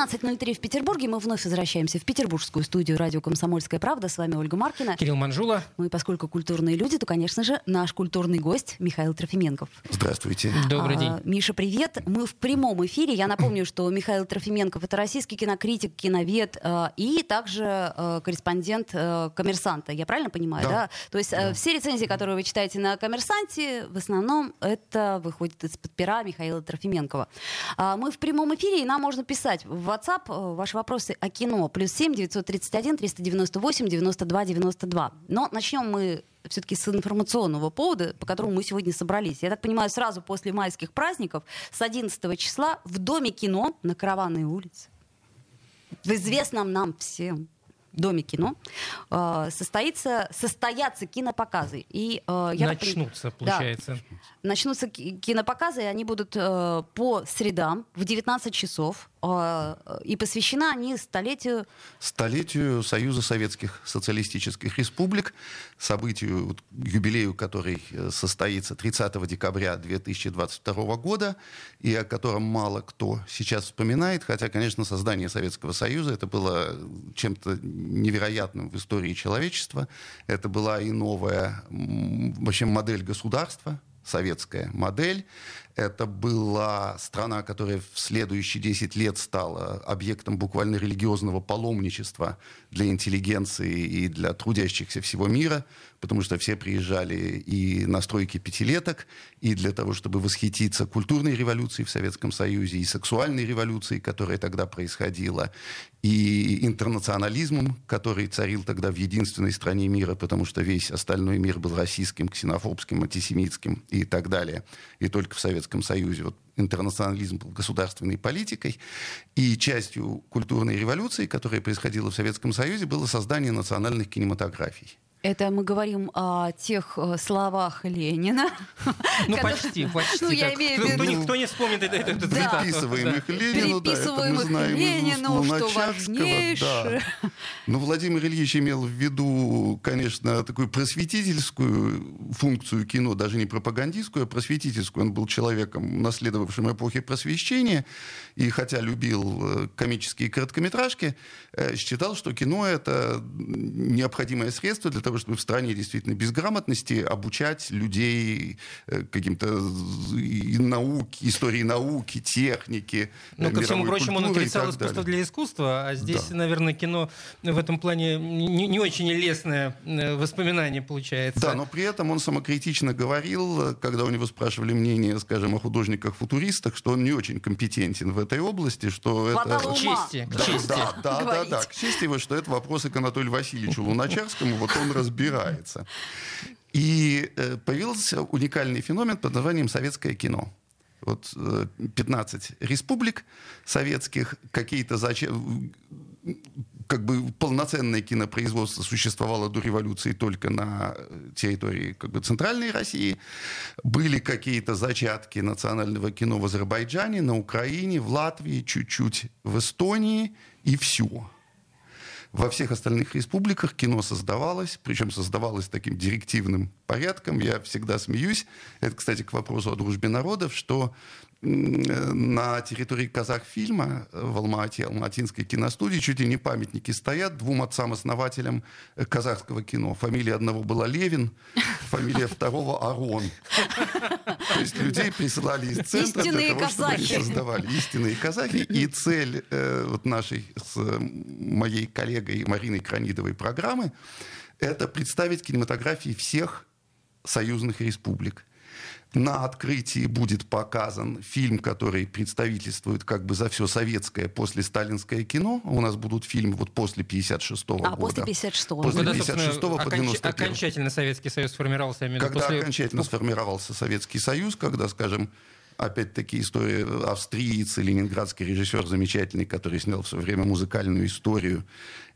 13.03 в Петербурге. Мы вновь возвращаемся в петербургскую студию радио «Комсомольская правда». С вами Ольга Маркина. Кирилл Манжула. Ну и поскольку культурные люди, то, конечно же, наш культурный гость Михаил Трофименков. Здравствуйте. Добрый день. А, Миша, привет. Мы в прямом эфире. Я напомню, что Михаил Трофименков — это российский кинокритик, киновед а, и также а, корреспондент а, «Коммерсанта». Я правильно понимаю, да? Да. То есть а, все рецензии, которые вы читаете на «Коммерсанте», в основном это выходит из-под пера Михаила Трофименкова. А, мы в прямом эфире, и нам можно писать в WhatsApp э, ваши вопросы о кино. Плюс 7 931 398 92 92. Но начнем мы все-таки с информационного повода, по которому мы сегодня собрались. Я так понимаю, сразу после майских праздников, с 11 числа в Доме кино на Караванной улице, в известном нам всем Доме кино, э, состоится, состоятся кинопоказы. И, э, я так Начнутся, Да. получается. Начнутся ки- кинопоказы, и они будут э, по средам в 19 часов. Э, и посвящены они столетию Столетию Союза Советских Социалистических Республик, событию, юбилею, который э, состоится 30 декабря 2022 года, и о котором мало кто сейчас вспоминает, хотя, конечно, создание Советского Союза это было чем-то невероятным в истории человечества. Это была и новая м, вообще модель государства, советская модель. Это была страна, которая в следующие 10 лет стала объектом буквально религиозного паломничества для интеллигенции и для трудящихся всего мира, потому что все приезжали и на стройки пятилеток, и для того, чтобы восхититься культурной революцией в Советском Союзе, и сексуальной революцией, которая тогда происходила, и интернационализмом, который царил тогда в единственной стране мира, потому что весь остальной мир был российским, ксенофобским, антисемитским и так далее. И только в Советском Союзе вот интернационализм был государственной политикой. И частью культурной революции, которая происходила в Советском Союзе, было создание национальных кинематографий. Это мы говорим о тех э, словах Ленина. Ну, почти, почти. Ну, я имею в виду- не- Кто не вспомнит это- цитату? Приписываем их Ленину, да, это мы их знаем Ленину, что важнейшее. да. Но Владимир Ильич имел в виду, конечно, такую просветительскую функцию кино, даже не пропагандистскую, а просветительскую. Он был человеком, наследовавшим эпохи просвещения, и хотя любил э, комические короткометражки, э, считал, что кино — это необходимое средство для того, чтобы в стране действительно безграмотности обучать людей э, каким-то и науке, истории науки, техники, Ну, э, ко всему прочему, он отрицал искусство для искусства, а здесь, Да. наверное, кино в этом плане не, не очень лестное э, воспоминание получается. Да, но при этом он самокритично говорил, когда у него спрашивали мнение, скажем, о художниках-футуристах, что он не очень компетентен в этой области, что Хватало это... ума. Чести, к Да, чести. да, да, да, да. К чести его, что это вопросы к Анатолию Васильевичу Луначарскому, вот он разбирается. И э, появился уникальный феномен под названием советское кино. Вот э, 15 республик советских, какие-то зачем как бы полноценное кинопроизводство существовало до революции только на э, территории как бы, центральной России. Были какие-то зачатки национального кино в Азербайджане, на Украине, в Латвии, чуть-чуть в Эстонии и все. Во всех остальных республиках кино создавалось, причем создавалось таким директивным порядком. Я всегда смеюсь. Это, кстати, к вопросу о дружбе народов, что на территории казахфильма э, в Алма-Ате, Алматинской киностудии, чуть ли не памятники стоят двум отцам-основателям э, казахского кино. Фамилия одного была Левин, фамилия второго Арон. То есть людей присылали из центра для Истинные того, чтобы они казахи. создавали истинные казахи. И цель э, вот нашей с э, моей коллегой Мариной Кранидовой программы это представить кинематографии всех союзных республик. На открытии будет показан фильм, который представительствует как бы за все советское после сталинское кино. У нас будут фильмы вот после 56 А, года. после 56-го. После Когда, 56 по собственно, оконч- 91. окончательно Советский Союз сформировался, виду, Когда после... окончательно сформировался Советский Союз, когда, скажем, опять-таки история австриец и ленинградский режиссер замечательный, который снял в свое время музыкальную историю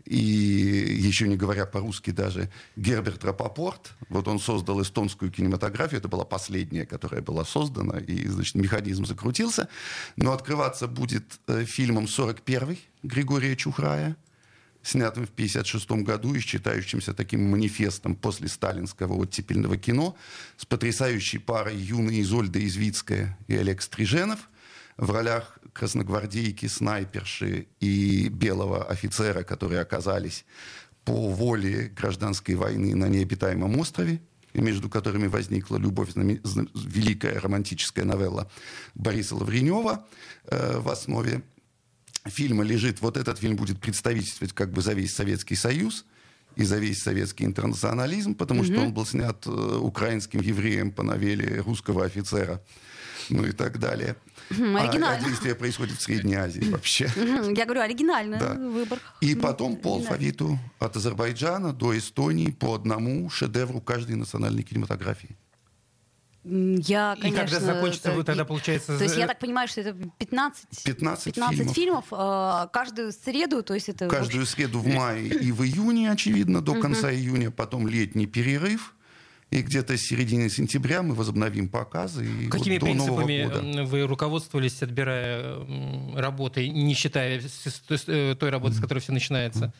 и еще не говоря по-русски даже, Герберт Рапопорт. Вот он создал эстонскую кинематографию, это была последняя, которая была создана, и, значит, механизм закрутился. Но открываться будет э, фильмом «41» Григория Чухрая, снятым в 1956 году и считающимся таким манифестом после сталинского оттепельного кино, с потрясающей парой юной Изольда Извицкая и Олег Стриженов в ролях красногвардейки, снайперши и белого офицера, которые оказались по воле гражданской войны на необитаемом острове, между которыми возникла любовь, великая романтическая новелла Бориса Лавренева э, в основе фильма лежит, вот этот фильм будет представительствовать как бы за весь Советский Союз и за весь советский интернационализм, потому mm-hmm. что он был снят э, украинским евреем по новелле русского офицера, ну и так далее. Mm, оригинально. А, а действие происходит в Средней Азии вообще. Я говорю, оригинальный да. выбор. И потом по алфавиту от Азербайджана до Эстонии по одному шедевру каждой национальной кинематографии. Я, конечно... И когда закончится, вы тогда, получается... То есть я так понимаю, что это 15, 15, 15 фильмов. фильмов э, каждую среду, то есть это... Каждую среду в мае и в июне, очевидно, до конца июня, потом летний перерыв, и где-то с середины сентября мы возобновим показы. И Какими вот принципами вы руководствовались, отбирая работы, не считая э, той работы, с которой все начинается?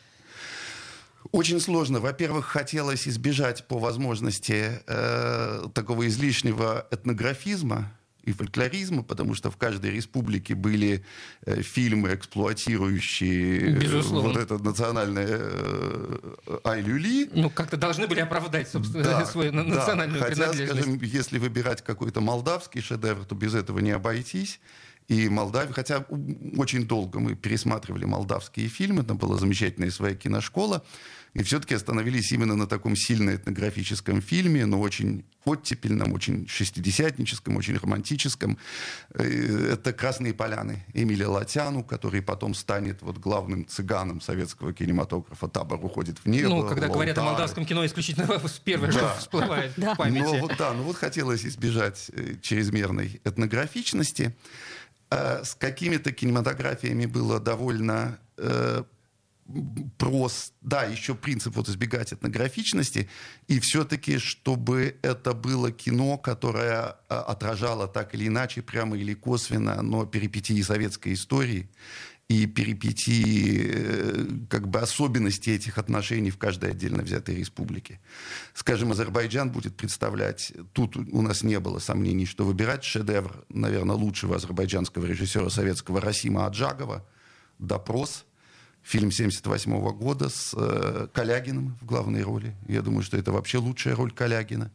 Очень сложно. Во-первых, хотелось избежать по возможности э, такого излишнего этнографизма и фольклоризма, потому что в каждой республике были э, фильмы, эксплуатирующие э, Безусловно. вот это национальное э, Айлюли. Ну, как-то должны были оправдать, собственно, да, свою национальную да. Хотя, принадлежность. скажем, если выбирать какой-то молдавский шедевр, то без этого не обойтись. И Молдавия, хотя очень долго мы пересматривали молдавские фильмы, там была замечательная своя киношкола, и все-таки остановились именно на таком сильно этнографическом фильме, но очень оттепельном, очень шестидесятническом, очень романтическом. Э, это «Красные поляны» Эмиля Латяну, который потом станет вот главным цыганом советского кинематографа. Табор уходит в небо. Ну, когда говорят о молдавском кино, исключительно первое, да. что всплывает в памяти. Но, вот, да, ну вот хотелось избежать э, чрезмерной этнографичности. А с какими-то кинематографиями было довольно э, прос, да, еще принцип вот избегать этнографичности, и все-таки, чтобы это было кино, которое а, отражало так или иначе, прямо или косвенно, но перипетии советской истории и перипетии э, как бы особенности этих отношений в каждой отдельно взятой республике. Скажем, Азербайджан будет представлять, тут у нас не было сомнений, что выбирать шедевр, наверное, лучшего азербайджанского режиссера советского Расима Аджагова «Допрос», фильм 78 года с э, Калягиным в главной роли. Я думаю, что это вообще лучшая роль Калягина.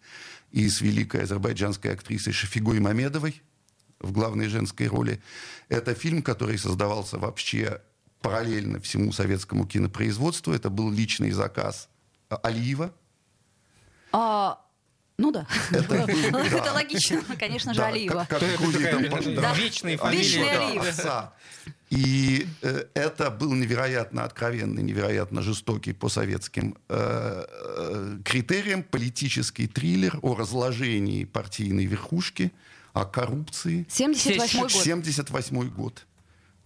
И с великой азербайджанской актрисой Шафигой Мамедовой в главной женской роли. Это фильм, который создавался вообще параллельно всему советскому кинопроизводству. Это был личный заказ Алиева. А, ну да. Это, это логично, конечно же, Алиева. Как, как да. Вечные фамилии. Отца. И э, это был невероятно откровенный, невероятно жестокий по советским э, э, критериям политический триллер о разложении партийной верхушки, о коррупции. 78 год. 78 год.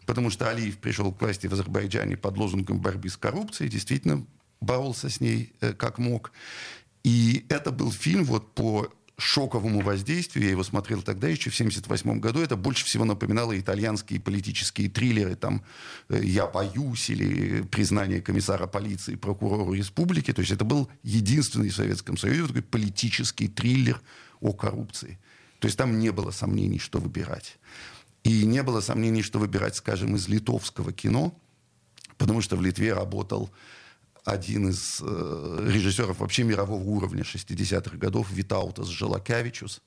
Потому что Алиев пришел к власти в Азербайджане под лозунгом борьбы с коррупцией, действительно боролся с ней э, как мог. И это был фильм вот по шоковому воздействию. Я его смотрел тогда, еще в 1978 году. Это больше всего напоминало итальянские политические триллеры. Там э, «Я боюсь» или «Признание комиссара полиции прокурору республики». То есть это был единственный в Советском Союзе такой политический триллер о коррупции. То есть там не было сомнений, что выбирать. И не было сомнений, что выбирать, скажем, из литовского кино, потому что в Литве работал один из э, режиссеров вообще мирового уровня 60-х годов, Витаутас Желакявичус,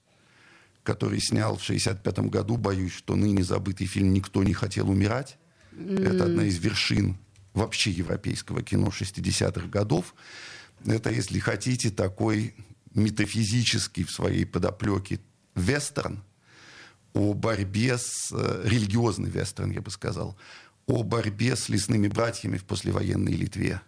который снял в 65 году, боюсь, что ныне забытый фильм «Никто не хотел умирать». Mm. Это одна из вершин вообще европейского кино 60-х годов. Это, если хотите, такой метафизический в своей подоплеке вестерн о борьбе с... Э, религиозный вестерн, я бы сказал, о борьбе с лесными братьями в послевоенной Литве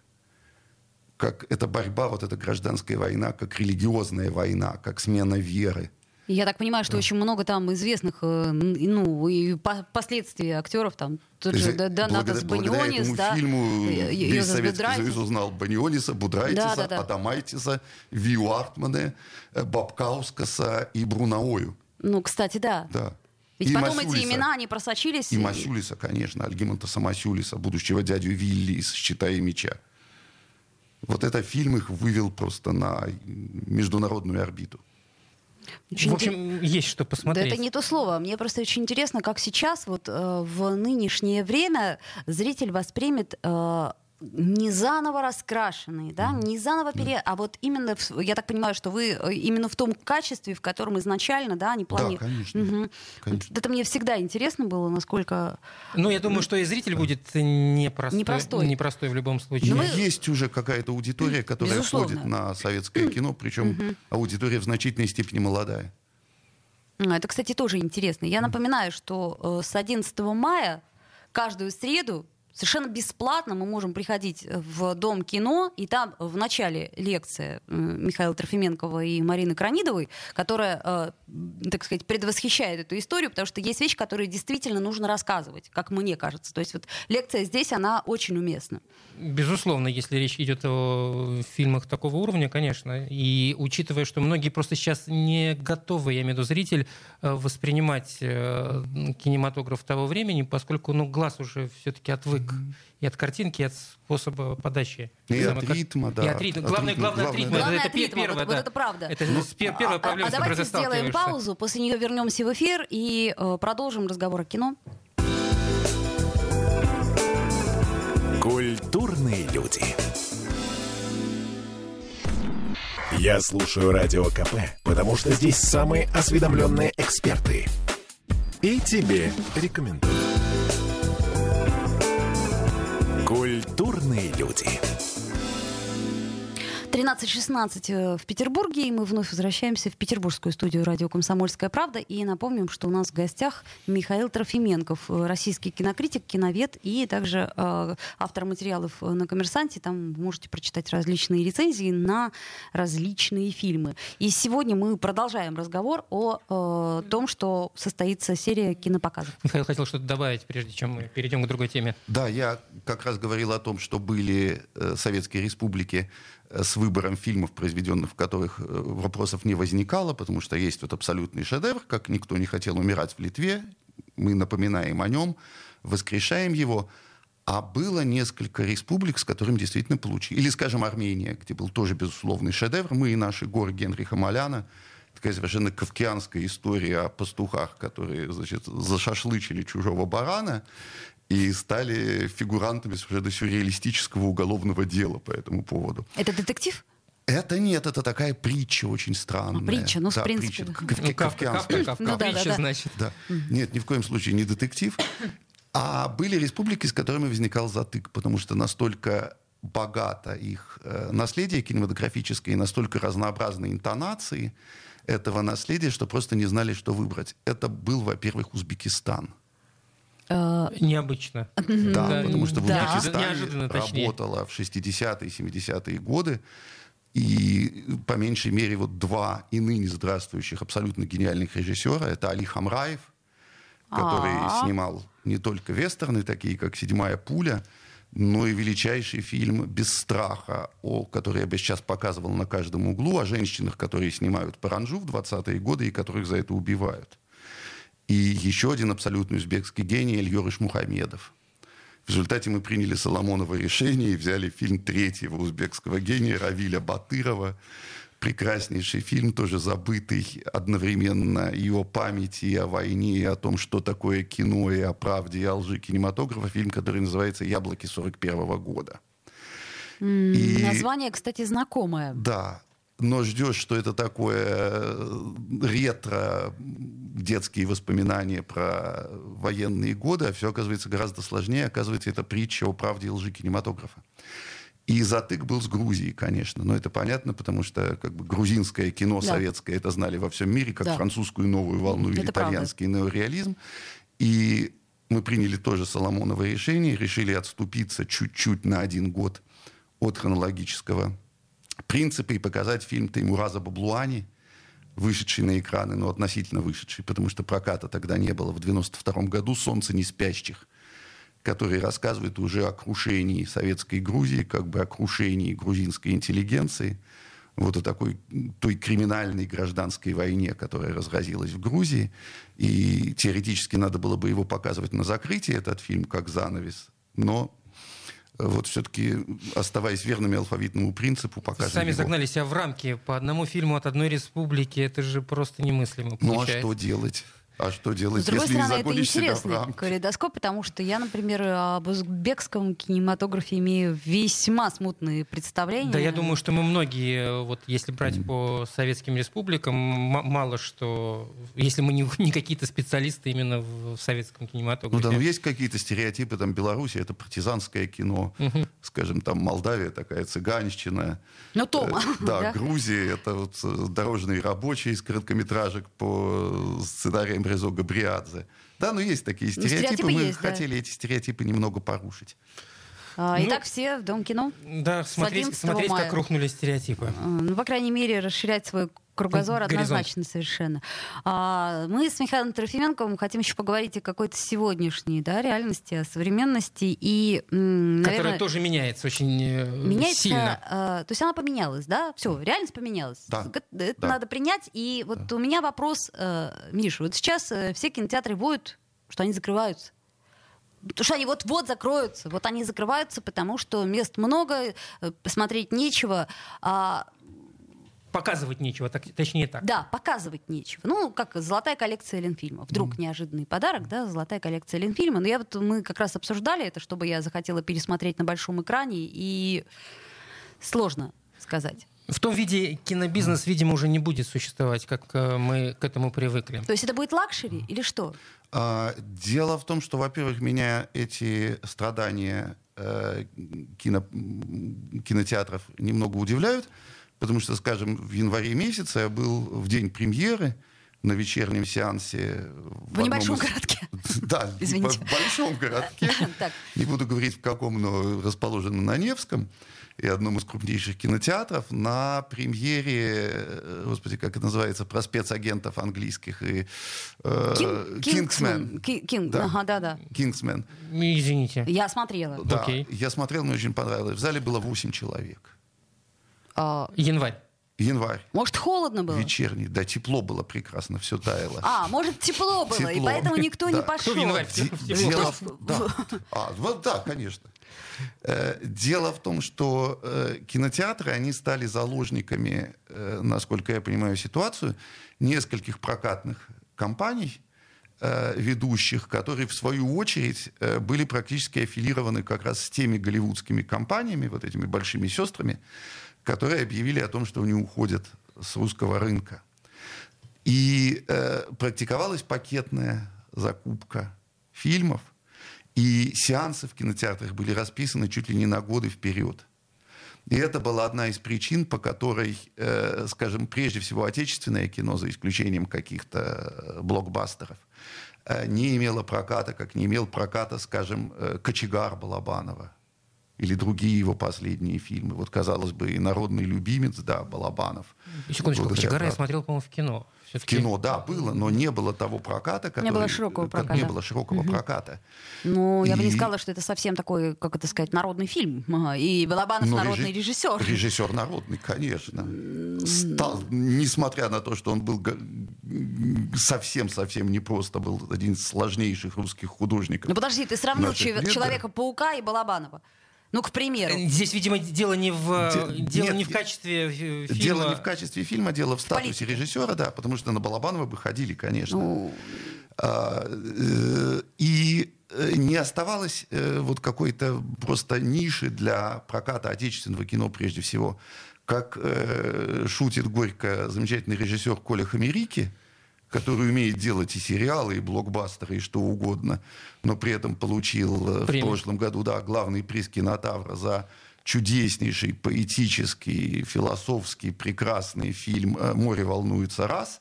как эта борьба, вот эта гражданская война, как религиозная война, как смена веры. Я так понимаю, что Да. очень много там известных, э, ну, и по- последствий актеров, там, тот же Донатас Банионис, этому да, фильму э, весь Йозеф Советский Будрайтис. Союз узнал Баниониса, Будрайтиса, Да, да, да. Адамайтиса, Виу Артмане, э, Бабкаускаса и Брунаою. Ну, кстати, да. Да. Ведь И потом Масюлиса. эти имена, они просочились. И Масюлиса, конечно, Альгимонтаса Масюлиса, будущего дядю Вилли из «Щита и меча». Вот этот фильм их вывел просто на международную орбиту. Очень В общем, есть что Да посмотреть. это не то слово. Мне просто очень интересно, как сейчас, вот э, в нынешнее время, зритель воспримет э, не заново раскрашенный, да, не заново пере... а вот именно, в- я так понимаю, что вы э, именно в том качестве, в котором изначально, да, они Да, планируют. конечно. конечно. Вот Это мне всегда интересно было, насколько... Ну, я думаю, что и зритель будет непростой. Непростой. Непростой в любом случае. Ну, Но мы- есть уже какая-то аудитория, которая Безусловно. ходит на советское кино, причем аудитория в значительной степени молодая. А, Это, кстати, тоже интересно. Я напоминаю, что э, с 11 мая каждую среду совершенно бесплатно мы можем приходить в Дом кино, и там в начале лекция э, Михаила Трофименкова и Марины Кранидовой, которая, э, так сказать, предвосхищает эту историю, потому что есть вещи, которые действительно нужно рассказывать, как мне кажется. То есть вот лекция здесь, она очень уместна. Безусловно, если речь идет о фильмах такого уровня, конечно. И учитывая, что многие просто сейчас не готовы, я имею в виду зритель, э, воспринимать кинематограф того времени, поскольку ну, глаз уже все-таки отвык и от картинки, и от способа подачи. И от как- ритма, да. И от ритма. От Главное, ритма, главное, от главное, ритма. да. Главное, это от ритма, первое, вот- это правда. Это Ну, первая А- проблема, а с которой давайте сделаем паузу, после нее вернемся в эфир и э, продолжим разговор о кино. Культурные люди. Я слушаю Радио КП, потому что здесь самые осведомленные эксперты. И тебе рекомендую. Культурные люди. 13.16 э, в Петербурге, и мы вновь возвращаемся в петербургскую студию радио «Комсомольская правда». И напомним, что у нас в гостях Михаил Трофименков, э, российский кинокритик, киновед и также э, автор материалов на «Коммерсанте». Там вы можете прочитать различные рецензии на различные фильмы. И сегодня мы продолжаем разговор о э, том, что состоится серия кинопоказов. Михаил хотел что-то добавить, прежде чем мы перейдем к другой теме. Да, я как раз говорил о том, что были э, советские республики с выбором фильмов, произведенных в которых э, вопросов не возникало, потому что есть вот абсолютный шедевр, как никто не хотел умирать в Литве. Мы напоминаем о нем, воскрешаем его. А было несколько республик, с которыми действительно получили. Или, скажем, Армения, где был тоже безусловный шедевр. Мы и наши горы Генриха Маляна. Такая совершенно кавкианская история о пастухах, которые, значит, зашашлычили чужого барана и стали фигурантами совершенно сюрреалистического уголовного дела по этому поводу. Это детектив? Это нет, это такая притча очень странная. А, притча, ну, в Да, принципе, притча, да. Ну, Кавка, кавкианская. Кавка. Ну да, Притча, да. значит. Да. Нет, ни в коем случае не детектив. А были республики, с которыми возникал затык, потому что настолько богато их э, наследие кинематографическое и настолько разнообразные интонации этого наследия, что просто не знали, что выбрать. Это был, во-первых, Узбекистан. Э, Необычно. Да, Да, потому что в да. Узбекистане работала в 60-е, 70-е годы. И по меньшей мере вот два и ныне здравствующих абсолютно гениальных режиссера. Это Али Хамраев, который А. снимал не только вестерны, такие как «Седьмая пуля», но и величайший фильм «Без страха», о, который я бы сейчас показывал на каждом углу, о женщинах, которые снимают паранжу в 20-е годы и которых за это убивают. И еще один абсолютно узбекский гений Эльёрыш Мухамедов. В результате мы приняли Соломоново решение и взяли фильм третьего узбекского гения Равиля Батырова. Прекраснейший фильм, тоже забытый одновременно и о памяти, и о войне, и о том, что такое кино, и о правде, и о лжи кинематографа. Фильм, который называется «Яблоки 41 года». м, И- Название, кстати, знакомое. Да, но ждешь, что это такое э, ретро, детские воспоминания про военные годы, а все оказывается гораздо сложнее. Оказывается, это притча о правде и лжи кинематографа. И затык был с Грузией, конечно. Но это понятно, потому что как бы, грузинское кино Да. советское это знали во всем мире, как Да. французскую новую волну или Это правда. итальянский неореализм. И мы приняли тоже Соломоново решение, решили отступиться чуть-чуть на один год от хронологического принципа и показать фильм Таймураза Баблуани вышедший на экраны, но относительно вышедший, потому что проката тогда не было. В 92 году «Солнце не спящих», который рассказывает уже о крушении советской Грузии, как бы о крушении грузинской интеллигенции, вот о такой той криминальной гражданской войне, которая разразилась в Грузии. И теоретически надо было бы его показывать на закрытии, этот фильм, как занавес. Но вот все-таки оставаясь верными алфавитному принципу, покажем Сами его. загнали себя в рамки по одному фильму от одной республики. Это же просто немыслимо получается. Ну а что делать? А что делать, С другой если не стороны, это себя в интересный калейдоскоп, потому что я, например, об узбекском кинематографе имею весьма смутные представления. Да, я думаю, что мы многие, вот если брать по советским республикам, мало что, если мы не, не какие-то специалисты именно в, в советском Ну кинематографе. да, ну есть какие-то стереотипы, там Беларусь это партизанское кино, скажем, там Молдавия такая цыганщина. Ну, Тома, Э, Да, да? Грузия это вот э, дорожные рабочие из короткометражек по сценариям Резо Габриадзе. Да, ну есть такие Ну, стереотипы, стереотипы мы есть, да. хотели эти стереотипы немного порушить. А, Ну, Итак, все в Дом кино. Да, смотреть, 11 смотреть мая. как рухнули стереотипы. Ну, по крайней мере, расширять свой кругозор Горизонт. однозначно совершенно. А, мы с Михаилом Трофименковым хотим еще поговорить о какой-то сегодняшней да, реальности, о современности. И, м, Которая наверное, тоже меняется очень э, меняется, сильно. а, то есть она поменялась, да? Все, реальность поменялась. Да. Это Да. надо принять. И вот у меня вопрос, э, Миша, вот сейчас все кинотеатры воют, что они закрываются. Потому что они вот-вот закроются. Вот они закрываются, потому что мест много, посмотреть нечего. А, Показывать нечего, так, точнее так. да, показывать нечего. Ну, как золотая коллекция Ленфильма. Вдруг неожиданный подарок, да, золотая коллекция Ленфильма. Но я вот, мы как раз обсуждали это, чтобы я захотела пересмотреть на большом экране, и сложно сказать. В том виде кинобизнес, видимо, уже не будет существовать, как э, мы к этому привыкли. То есть это будет luxury или что? А, Дело в том, что, во-первых, меня эти страдания э, кино- кинотеатров немного удивляют, потому что, скажем, в январе месяце я был в день премьеры на вечернем сеансе. В, одном небольшом из- городке. Да, Извините. в большом городке. Не буду говорить в каком, но расположенном на Невском и одном из крупнейших кинотеатров на премьере, э, господи, как это называется, про спецагентов английских и э, Кин- Кингсмен. Ки- Кинг, Да. ага, да, да. Кингсмен. Извините. Я смотрела. Да, я смотрел, мне очень понравилось. В зале было 8 человек. А, Январь. Январь. может, холодно было? Вечерний. Да, тепло было прекрасно, все таяло. А, может, тепло было, и Тепло. поэтому никто не Да. пошел. Кто в январь? Дело в... Да. А, вот да, конечно. Э, Дело в том, что э, кинотеатры, они стали заложниками, э, насколько я понимаю ситуацию, нескольких прокатных компаний, ведущих, которые в свою очередь были практически аффилированы как раз с теми голливудскими компаниями, вот этими большими сестрами, которые объявили о том, что они уходят с русского рынка. И э, практиковалась пакетная закупка фильмов, и сеансы в кинотеатрах были расписаны чуть ли не на годы вперед. И это была одна из причин, по которой, э, скажем, прежде всего отечественное кино, за исключением каких-то э, блокбастеров, э, не имело проката, как не имел проката, скажем, э, «Кочегар» Балабанова или другие его последние фильмы. Вот, казалось бы, и народный любимец, да, Балабанов. Секундочку, Благодаря Кочегара я смотрел, по-моему, в кино. В кино, да, было, но не было того проката, который... было широкого как- проката. Не было широкого проката. Ну, я бы не И- сказала, что это совсем такой, как это сказать, народный фильм. И Балабанов Но народный реже- режиссер. Режиссер народный, конечно. Стал, несмотря на то, что он был совсем-совсем непросто, был один из сложнейших русских художников. Ну подожди, ты сравнил. Человека-паука и Балабанова. Ну, к примеру. Здесь, видимо, дело не в, Де- дело нет, не в качестве э, фильма. Дело не в качестве фильма, дело в статусе политике. режиссера, да, потому что на Балабанова бы ходили, конечно. Ну, А, э, И э, не оставалось э, вот какой-то просто ниши для проката отечественного кино прежде всего. Как э, шутит горько замечательный режиссер Коля Хамерики, который умеет делать и сериалы, и блокбастеры, и что угодно, но при этом получил э, в Премию. прошлом году да, главный приз кинотавра за чудеснейший, поэтический, философский, прекрасный фильм э, «Море волнуется раз»,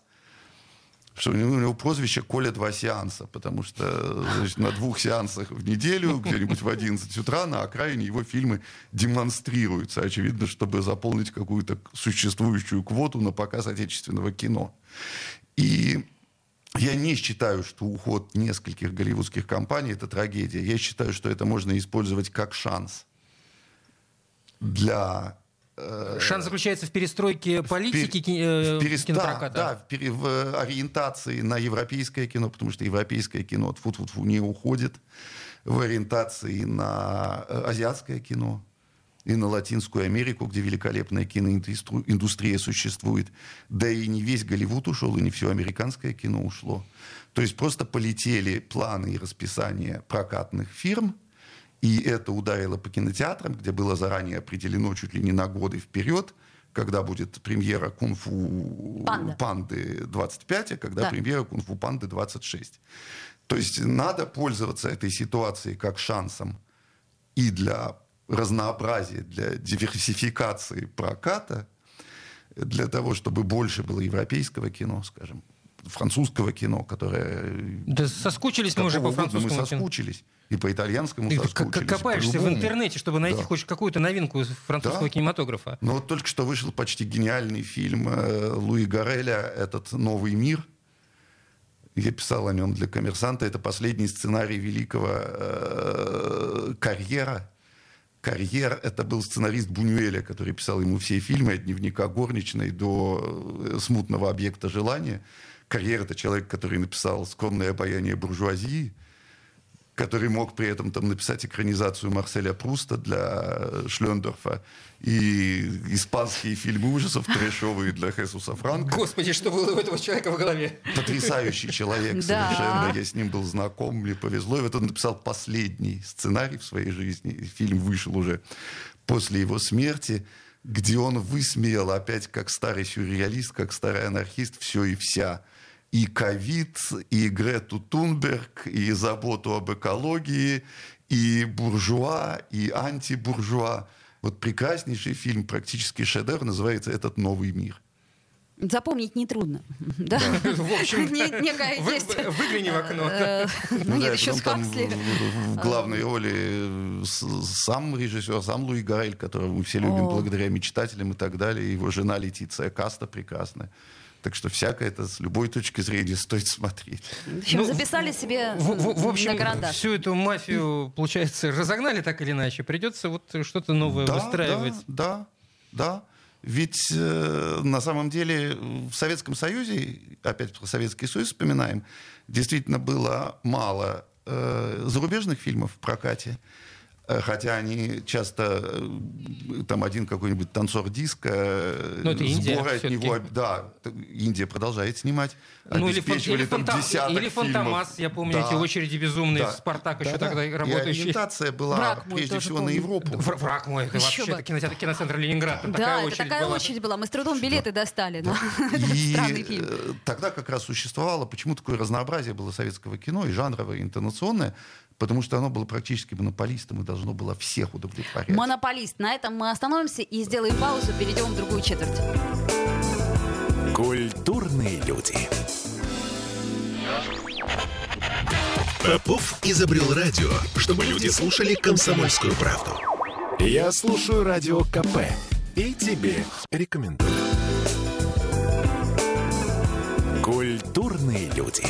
что у него, у него прозвище Коля два сеанса, потому что значит, на двух сеансах в неделю, где-нибудь в 11 утра, на окраине его фильмы демонстрируются, очевидно, чтобы заполнить какую-то существующую квоту на показ отечественного кино. И я не считаю, что уход нескольких голливудских компаний – это трагедия. Я считаю, что это можно использовать как шанс для Э, Шанс заключается в перестройке политики в перес... кинопроката? Да, да в, пере... в ориентации на европейское кино, потому что европейское кино фу -фу -фу, не уходит, в ориентации на э, азиатское кино и на Латинскую Америку, где великолепная киноиндустрия существует. Да и не весь Голливуд ушел, и не все американское кино ушло. То есть просто полетели планы и расписания прокатных фирм – и это ударило по кинотеатрам, где было заранее определено чуть ли не на годы вперед, когда будет премьера «Кунг-фу Панда. панды» 25, а когда да. премьера «Кунг-фу панды» 26. То есть надо пользоваться этой ситуацией как шансом и для разнообразия, для диверсификации проката, для того, чтобы больше было европейского кино, скажем, французского кино, которое... Да соскучились мы уже по французскому мы соскучились. Кино. И по итальянскому соскучились. Копаешься в интернете, чтобы найти да. хоть какую-то новинку французского да. кинематографа. Ну вот только что вышел почти гениальный фильм э, Луи Гореля «Этот новый мир». Я писал о нем для коммерсанта. Это последний сценарий великого э, карьера. Карьер — это был сценарист Бунюэля, который писал ему все фильмы от «Дневника горничной» до э, «Смутного объекта желания». Карьер — это человек, который написал «Скромное обаяние буржуазии», который мог при этом там написать экранизацию Марселя Пруста для Шлендорфа и испанские фильмы ужасов трэшовые для Хесуса Франка. Господи, что было у этого человека в голове? Потрясающий человек совершенно. Я с ним был знаком, мне повезло. И вот он написал последний сценарий в своей жизни. Фильм вышел уже после его смерти где он высмеял опять как старый сюрреалист, как старый анархист все и вся – и ковид, и Грету Тунберг, и заботу об экологии, и буржуа, и антибуржуа. Вот прекраснейший фильм, практически шедевр, называется «Этот новый мир». Запомнить нетрудно. Да? В общем, выгляни в окно. Э, ну нет, еще с В главной роли э, сам режиссер, сам Луи Гарель, которого мы все любим благодаря мечтателям и так далее. Его жена Летиция Каста прекрасная. Так что всякое это с любой точки зрения стоит смотреть. В общем, ну, записали себе в, в, в общем, на карандаш. Всю эту мафию, получается, разогнали так или иначе. Придется вот что-то новое да, выстраивать. Да, да, да. Ведь э, на самом деле в Советском Союзе, опять про Советский Союз вспоминаем, действительно было мало э, зарубежных фильмов в прокате. Э, хотя они часто, э, там один какой-нибудь танцор диска, э, ну, это Индия, от него, да, Индия продолжает снимать. Ну, или, или, там фанта... или Фантомас, я помню, да, эти очереди безумные, да, Спартак да, еще да, тогда работающий. И ориентация была Враг прежде всего помню. на Европу. Враг мой, это еще вообще кинотеатр, киноцентр Ленинград. Да, такая это такая была. очередь была. Мы с трудом билеты да. достали. Да. И тогда как раз существовало, почему такое разнообразие было советского кино, и жанровое, и интонационное, потому что оно было практически монополистом и должно было всех удовлетворять. Монополист. На этом мы остановимся и сделаем паузу, перейдем в другую четверть. Культурные люди. Попов изобрел радио, чтобы люди слушали комсомольскую правду. Я слушаю радио КП и тебе рекомендую. Культурные люди.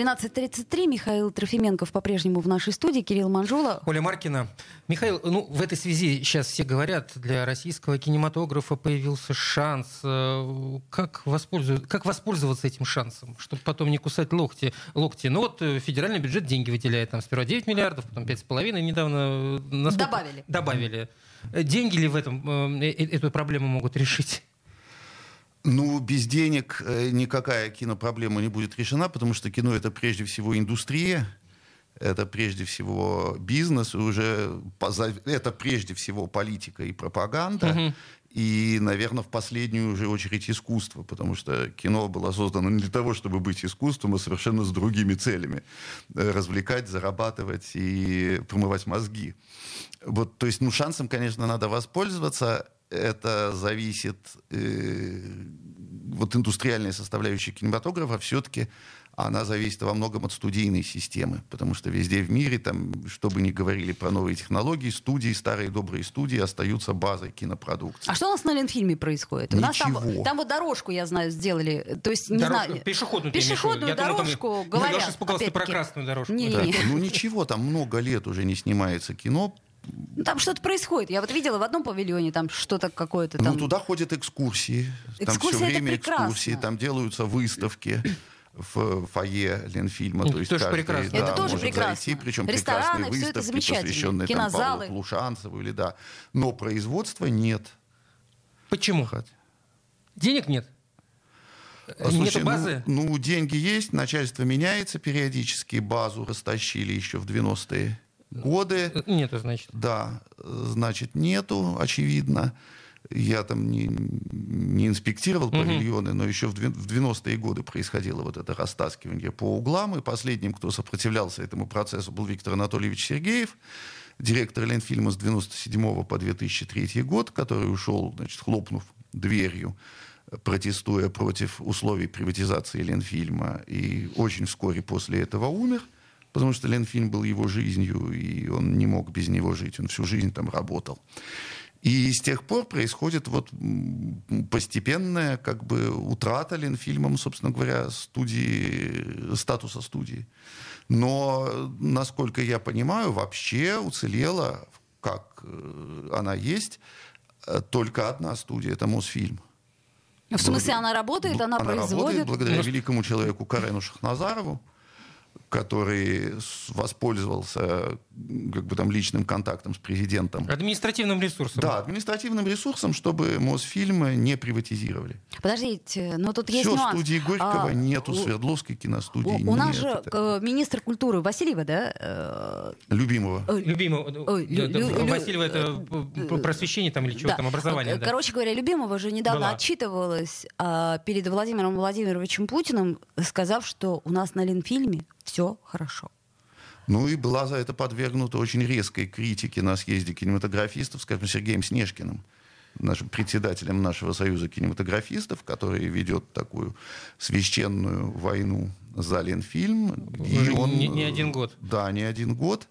13.33. Михаил Трофименков по-прежнему в нашей студии. Кирилл Манжула. Оля Маркина. Михаил, ну, в этой связи сейчас все говорят, для российского кинематографа появился шанс. Э, как, воспользоваться, как воспользоваться этим шансом, чтобы потом не кусать локти? локти? Ну вот э, федеральный бюджет деньги выделяет. Там сперва 9 миллиардов, потом 5,5 недавно. Э, насколько... Добавили. Добавили. Деньги ли в этом эту проблему могут решить? Ну, без денег э, никакая кинопроблема не будет решена, потому что кино это прежде всего индустрия, это прежде всего бизнес, уже это прежде всего политика и пропаганда. Угу. И, наверное, в последнюю уже очередь искусство, потому что кино было создано не для того, чтобы быть искусством, а совершенно с другими целями. Развлекать, зарабатывать и промывать мозги. Вот, то есть, ну, шансом, конечно, надо воспользоваться это зависит, э, вот индустриальная составляющая кинематографа все-таки она зависит во многом от студийной системы, потому что везде в мире, там, что бы ни говорили про новые технологии, студии, старые добрые студии остаются базой кинопродукции. А что у нас на Ленфильме происходит? Ничего. У нас там, там вот дорожку, я знаю, сделали. То есть, не Дорожку- знаю, пешеходную, пешеходную Я думал, там- дорожку, Я говорят. испугался ты про красную дорожку. Не, Да. не, не. Ну ничего, там много лет уже не снимается кино. Ну, Там что-то происходит. Я вот видела в одном павильоне там что-то какое-то там. Ну туда ходят экскурсии. Там Экскурсии все это время прекрасно. экскурсии, там делаются выставки в фойе Ленфильма. Это То есть тоже каждый, прекрасно. да, Это тоже может прекрасно. зайти, причем Рестораны, прекрасные всё это выставки, замечательно. посвященные там, Кинозалы. Павлу Плушанцеву или да. Но производства нет. Почему? Денег нет? А, Нет слушай, базы? Ну, ну, деньги есть, начальство меняется периодически, базу растащили еще в 90-е годы. Нету, значит. Да, значит, нету, очевидно. Я там не, не инспектировал Мгм. павильоны, но еще в две- в 90-е годы происходило вот это растаскивание по углам. И последним, кто сопротивлялся этому процессу, был Виктор Анатольевич Сергеев, директор Ленфильма с 97 по 2003 год, который ушел, значит, хлопнув дверью, протестуя против условий приватизации Ленфильма. И очень вскоре после этого умер, потому что Ленфильм был его жизнью, и он не мог без него жить. Он всю жизнь там работал. И с тех пор происходит вот постепенная как бы утрата Ленфильмом, собственно говоря, студии, статуса студии. Но, насколько я понимаю, вообще уцелела, как э, она есть, э, только одна студия, это Мосфильм. В смысле, она работает, она, работает производит? благодаря Ну, великому человеку Карену Шахназарову, который воспользовался как бы, там, личным контактом с президентом. Административным ресурсом. Да, административным ресурсом, чтобы Мосфильмы не приватизировали. Подождите, но тут есть Все, нюанс. студии Горького А, нету, у- Свердловской киностудии У, у нас же Это э, министр культуры Васильева, да? э, Любимого. ой, Любимого. Ой, да, лю- да, лю- Васильева это просвещение там или чего да. там, образование. Э, да. Короче говоря, Любимова же недавно Была. отчитывалась а, перед Владимиром Владимировичем Путиным, сказав, что у нас на Ленфильме все хорошо. Ну и была за это подвергнута очень резкой критике на съезде кинематографистов, скажем, Сергеем Снежкиным, нашим председателем нашего союза кинематографистов, который ведет такую священную войну за Ленфильм. Уже не- не один год. Да, не один год.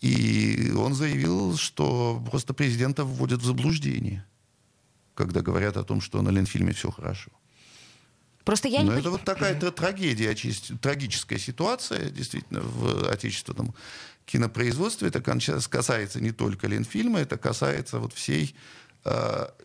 И он заявил, что просто президента вводят в заблуждение, когда говорят о том, что на Ленфильме все хорошо. Просто я Но не Ну, это вот такая тра- трагедия, трагическая ситуация, действительно, в отечественном кинопроизводстве. Это касается не только Ленфильма, это касается вот всей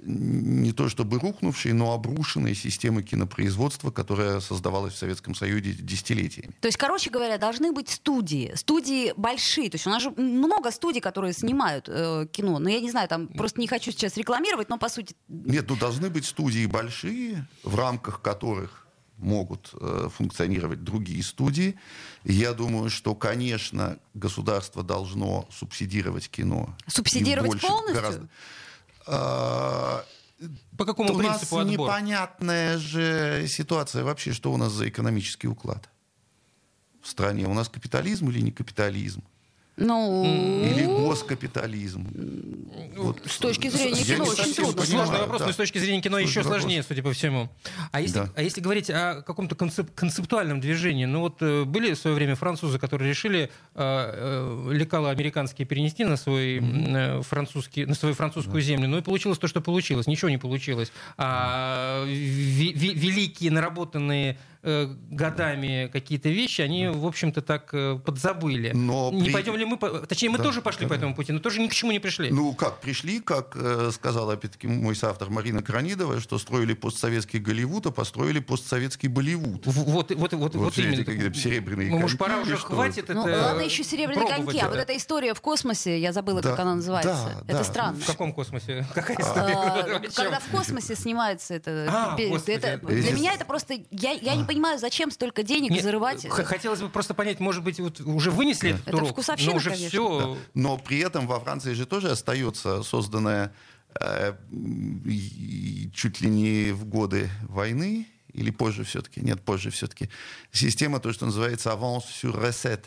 не то чтобы рухнувшей, но обрушенной системы кинопроизводства, которая создавалась в Советском Союзе десятилетиями. То есть, короче говоря, должны быть студии. Студии большие. То есть у нас же много студий, которые снимают э, кино. Но я не знаю, там просто не хочу сейчас рекламировать, но по сути... Нет, ну должны быть студии большие, в рамках которых могут э, функционировать другие студии. Я думаю, что, конечно, государство должно субсидировать кино. Субсидировать больше, полностью? гораздо. А, По какому у нас принципу отбор? непонятная же ситуация вообще, что у нас за экономический уклад в стране. У нас капитализм или не капитализм? Ну, Или госкапитализм? Вот, с точки зрения я кино не очень трудно. понимаю, Сложный вопрос, да. но с точки зрения кино Сложный еще вопрос. сложнее, судя по всему. А если, Да. а если говорить о каком-то концеп- концептуальном движении, ну вот э, были в свое время французы, которые решили э, э, лекала американские перенести на, свой, э, французский, на свою французскую землю, ну и получилось то, что получилось. Ничего не получилось. А ви- ви- великие, наработанные э, годами какие-то вещи, они, в общем-то, так э, подзабыли. Но Не при- пойдем ли мы, по- точнее, мы Да, тоже пошли да, по этому пути, но тоже ни к чему не пришли. Ну, как пришли, как э, сказала, опять-таки, мой соавтор Марина Кранидова, что строили постсоветский Голливуд, а построили постсоветский Болливуд. Вот, вот, вот, вот, все именно. эти какие-то серебряные Ну, может, пора уже что? хватит ну, это ладно, еще серебряные пробовать коньки, а вот эта история в космосе, я забыла, Да, как она называется. да, это да. странно. В каком космосе? Какая А, история? Когда в космосе снимается это, А, это- для меня это просто я, я не понимаю, зачем столько денег Нет, зарывать. х- Хотелось бы просто понять, может быть, вот уже вынесли этот Это урок, вкусовщина, но уже конечно. все. Но при этом во Франции же тоже остается созданная э, чуть ли не в годы войны, или позже все-таки, нет, позже все-таки, система, то, что называется avance sur recette.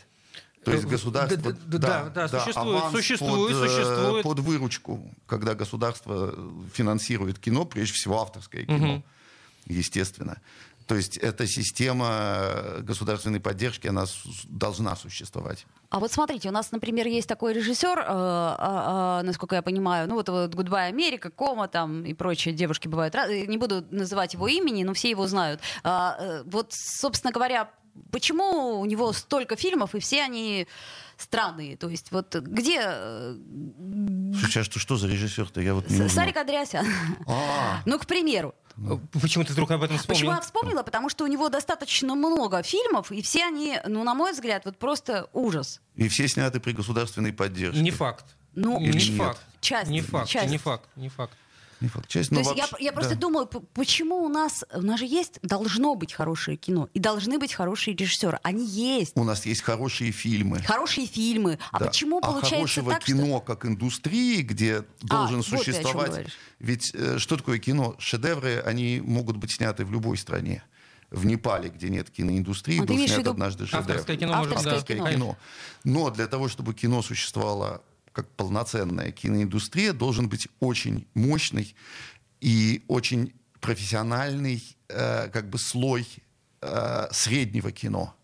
То есть Э, государство... да, да, да, да, существует, аванс существует, под, э, существует. Под выручку, когда государство финансирует кино, прежде всего авторское кино. Мгм. естественно. То есть эта система государственной поддержки, она должна существовать. А вот смотрите, у нас, например, есть такой режиссер, э, э, э, насколько я понимаю, ну вот, вот Goodbye Америка, Кома там и прочие девушки бывают. Не буду называть его имени, но все его знают. А, э, вот, собственно говоря, почему у него столько фильмов, и все они странные? То есть вот где... Э, а что, что за режиссер-то? Я вот не Сарик Адрясян. А. Ну, к примеру. Ну, почему ты вдруг об этом вспомнил? Почему я вспомнила? Потому что у него достаточно много фильмов, и все они, ну, на мой взгляд, вот просто ужас. И все сняты при государственной поддержке. Не факт. Ну, не нет. факт. Часть. Не факт, часть. не факт, не факт. Не факт. Часть, То есть вообще, я, я да. просто думаю, почему у нас, у нас же есть, должно быть хорошее кино, и должны быть хорошие режиссеры. Они есть. У нас есть хорошие фильмы. Хорошие фильмы. А да. почему а получается хорошего так, кино что... как индустрии, где должен а, существовать... Вот Ведь э, что такое кино? Шедевры, они могут быть сняты в любой стране в Непале, где нет киноиндустрии, а был снят виду... однажды шедевр. Авторское кино, Авторское может, да. кино. Но для того, чтобы кино существовало как полноценная киноиндустрия, должен быть очень мощный и очень профессиональный э, как бы слой э, среднего кино.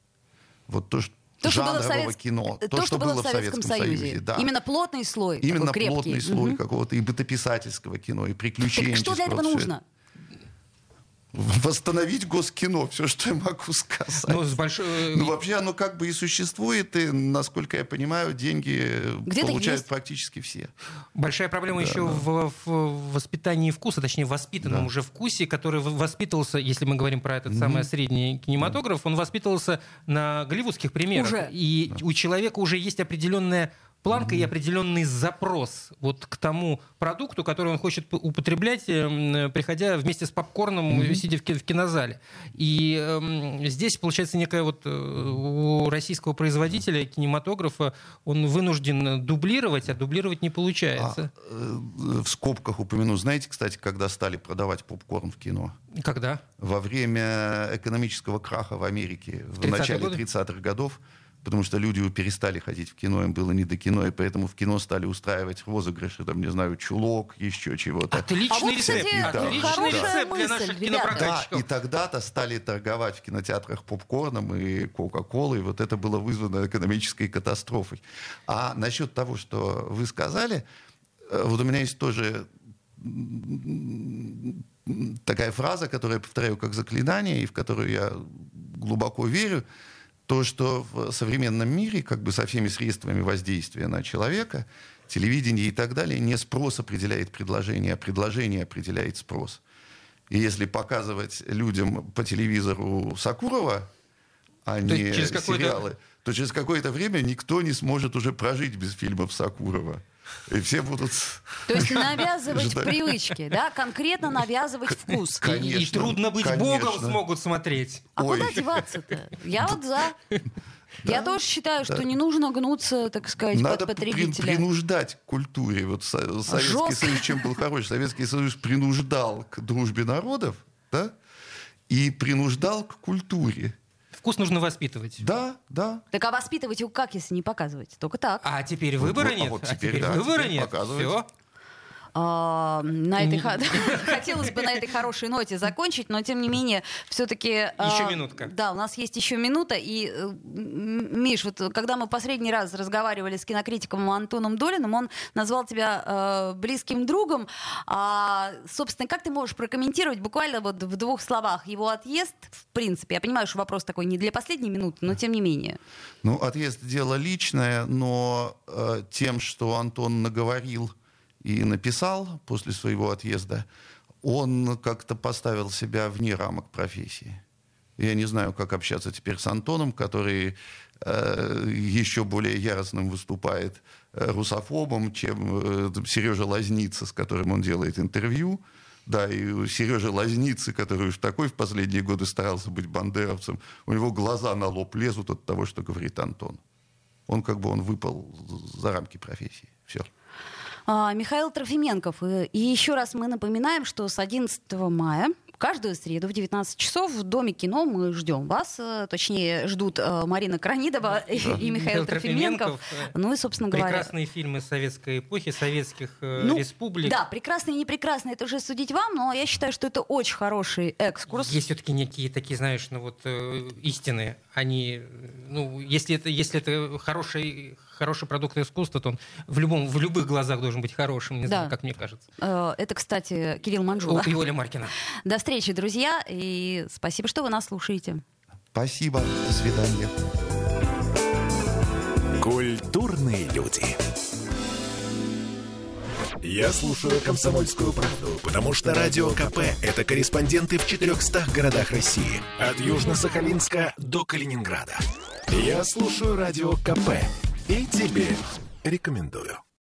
Вот то, что то, жанрового что было в кино. То, то что, что было в Советском, Союзе. Союзе да. Именно плотный слой. Именно плотный слой угу. какого-то и бытописательского кино, и приключенческого. Так что для этого нужно? восстановить госкино, все, что я могу сказать. Ну, с большой... ну, вообще оно как бы и существует, и, насколько я понимаю, деньги Где получают практически все. Большая проблема да, еще да. В, в воспитании вкуса, точнее, в воспитанном да. уже вкусе, который воспитывался, если мы говорим про этот mm-hmm. самый средний кинематограф, он воспитывался на голливудских примерах. Уже. И да. у человека уже есть определенная планка и определенный запрос вот к тому продукту, который он хочет употреблять, эм, приходя вместе с попкорном, mm-hmm. сидя в кинозале. И э, здесь получается некая вот э, у российского производителя кинематографа он вынужден дублировать, а дублировать не получается. А, э, в скобках упомяну, знаете, кстати, когда стали продавать попкорн в кино? Когда? Во время экономического краха в Америке в, в начале 30-х годов потому что люди перестали ходить в кино, им было не до кино, и поэтому в кино стали устраивать розыгрыши, там, не знаю, чулок, еще чего-то. Отличный а вот, рецепт, кстати, да. отличный да. рецепт для наших кинопрокатчиков. Да, и тогда-то стали торговать в кинотеатрах попкорном и кока-колой, и вот это было вызвано экономической катастрофой. А насчет того, что вы сказали, э, вот у меня есть тоже такая фраза, которую я повторяю как заклинание, и в которую я глубоко верю, то, что в современном мире, как бы со всеми средствами воздействия на человека, телевидение и так далее, не спрос определяет предложение, а предложение определяет спрос. И если показывать людям по телевизору Сакурова, а то не сериалы, то через какое-то время никто не сможет уже прожить без фильмов Сакурова. И все будут... То есть навязывать привычки, да? Конкретно навязывать вкус. Конечно, и, трудно быть конечно. богом смогут смотреть. А Ой. куда деваться-то? Я вот за. Да, Я тоже считаю, что да. не нужно гнуться, так сказать, Надо под потребителя. При, принуждать к культуре. Вот Советский Жестко. Союз чем был хорош? Советский Союз принуждал к дружбе народов, да? И принуждал к культуре. Вкус нужно воспитывать. Да, да. Так а воспитывать его как, если не показывать? Только так. А теперь выбора вот, нет. А вот теперь, а теперь да, выбора теперь нет. Все. А, на этой хотелось бы на этой хорошей ноте закончить, но тем не менее все-таки а, еще минутка. Да, у нас есть еще минута и э, Миш, вот когда мы последний раз разговаривали с кинокритиком Антоном Долиным, он назвал тебя э, близким другом. А, собственно, как ты можешь прокомментировать буквально вот в двух словах его отъезд? В принципе, я понимаю, что вопрос такой не для последней минуты, но тем не менее. Ну, отъезд дело личное, но э, тем, что Антон наговорил и написал после своего отъезда, он как-то поставил себя вне рамок профессии. Я не знаю, как общаться теперь с Антоном, который э, еще более яростным выступает э, русофобом, чем э, Сережа Лазница, с которым он делает интервью. Да, и у Сережи Лазницы, который уж такой в последние годы старался быть бандеровцем, у него глаза на лоб лезут от того, что говорит Антон. Он как бы он выпал за рамки профессии. Все. А, Михаил Трофименков. И еще раз мы напоминаем, что с 11 мая Каждую среду в 19 часов в Доме кино мы ждем вас. э, Точнее, ждут э, Марина Кранидова и, и Михаил Трофименков. Ну и, собственно говоря... Прекрасные фильмы советской эпохи, советских э, Ну, республик. Да, прекрасный и непрекрасный, это уже судить вам, но я считаю, что это очень хороший экскурс. Есть все-таки некие такие, знаешь, ну вот э, истины. Они, э, ну, если это, если это хороший, хороший продукт искусства, то он в любом, в любых глазах должен быть хорошим, не знаю, Да. как мне кажется. Э, Это, кстати, Кирилл Манжула. И Оля Маркина. До встречи, друзья, и спасибо, что вы нас слушаете. Спасибо. До свидания. Культурные люди. Я слушаю «Комсомольскую правду», потому что «Радио КП» — это корреспонденты в 400 городах России. От Южно-Сахалинска до Калининграда. Я слушаю «Радио КП» и тебе рекомендую.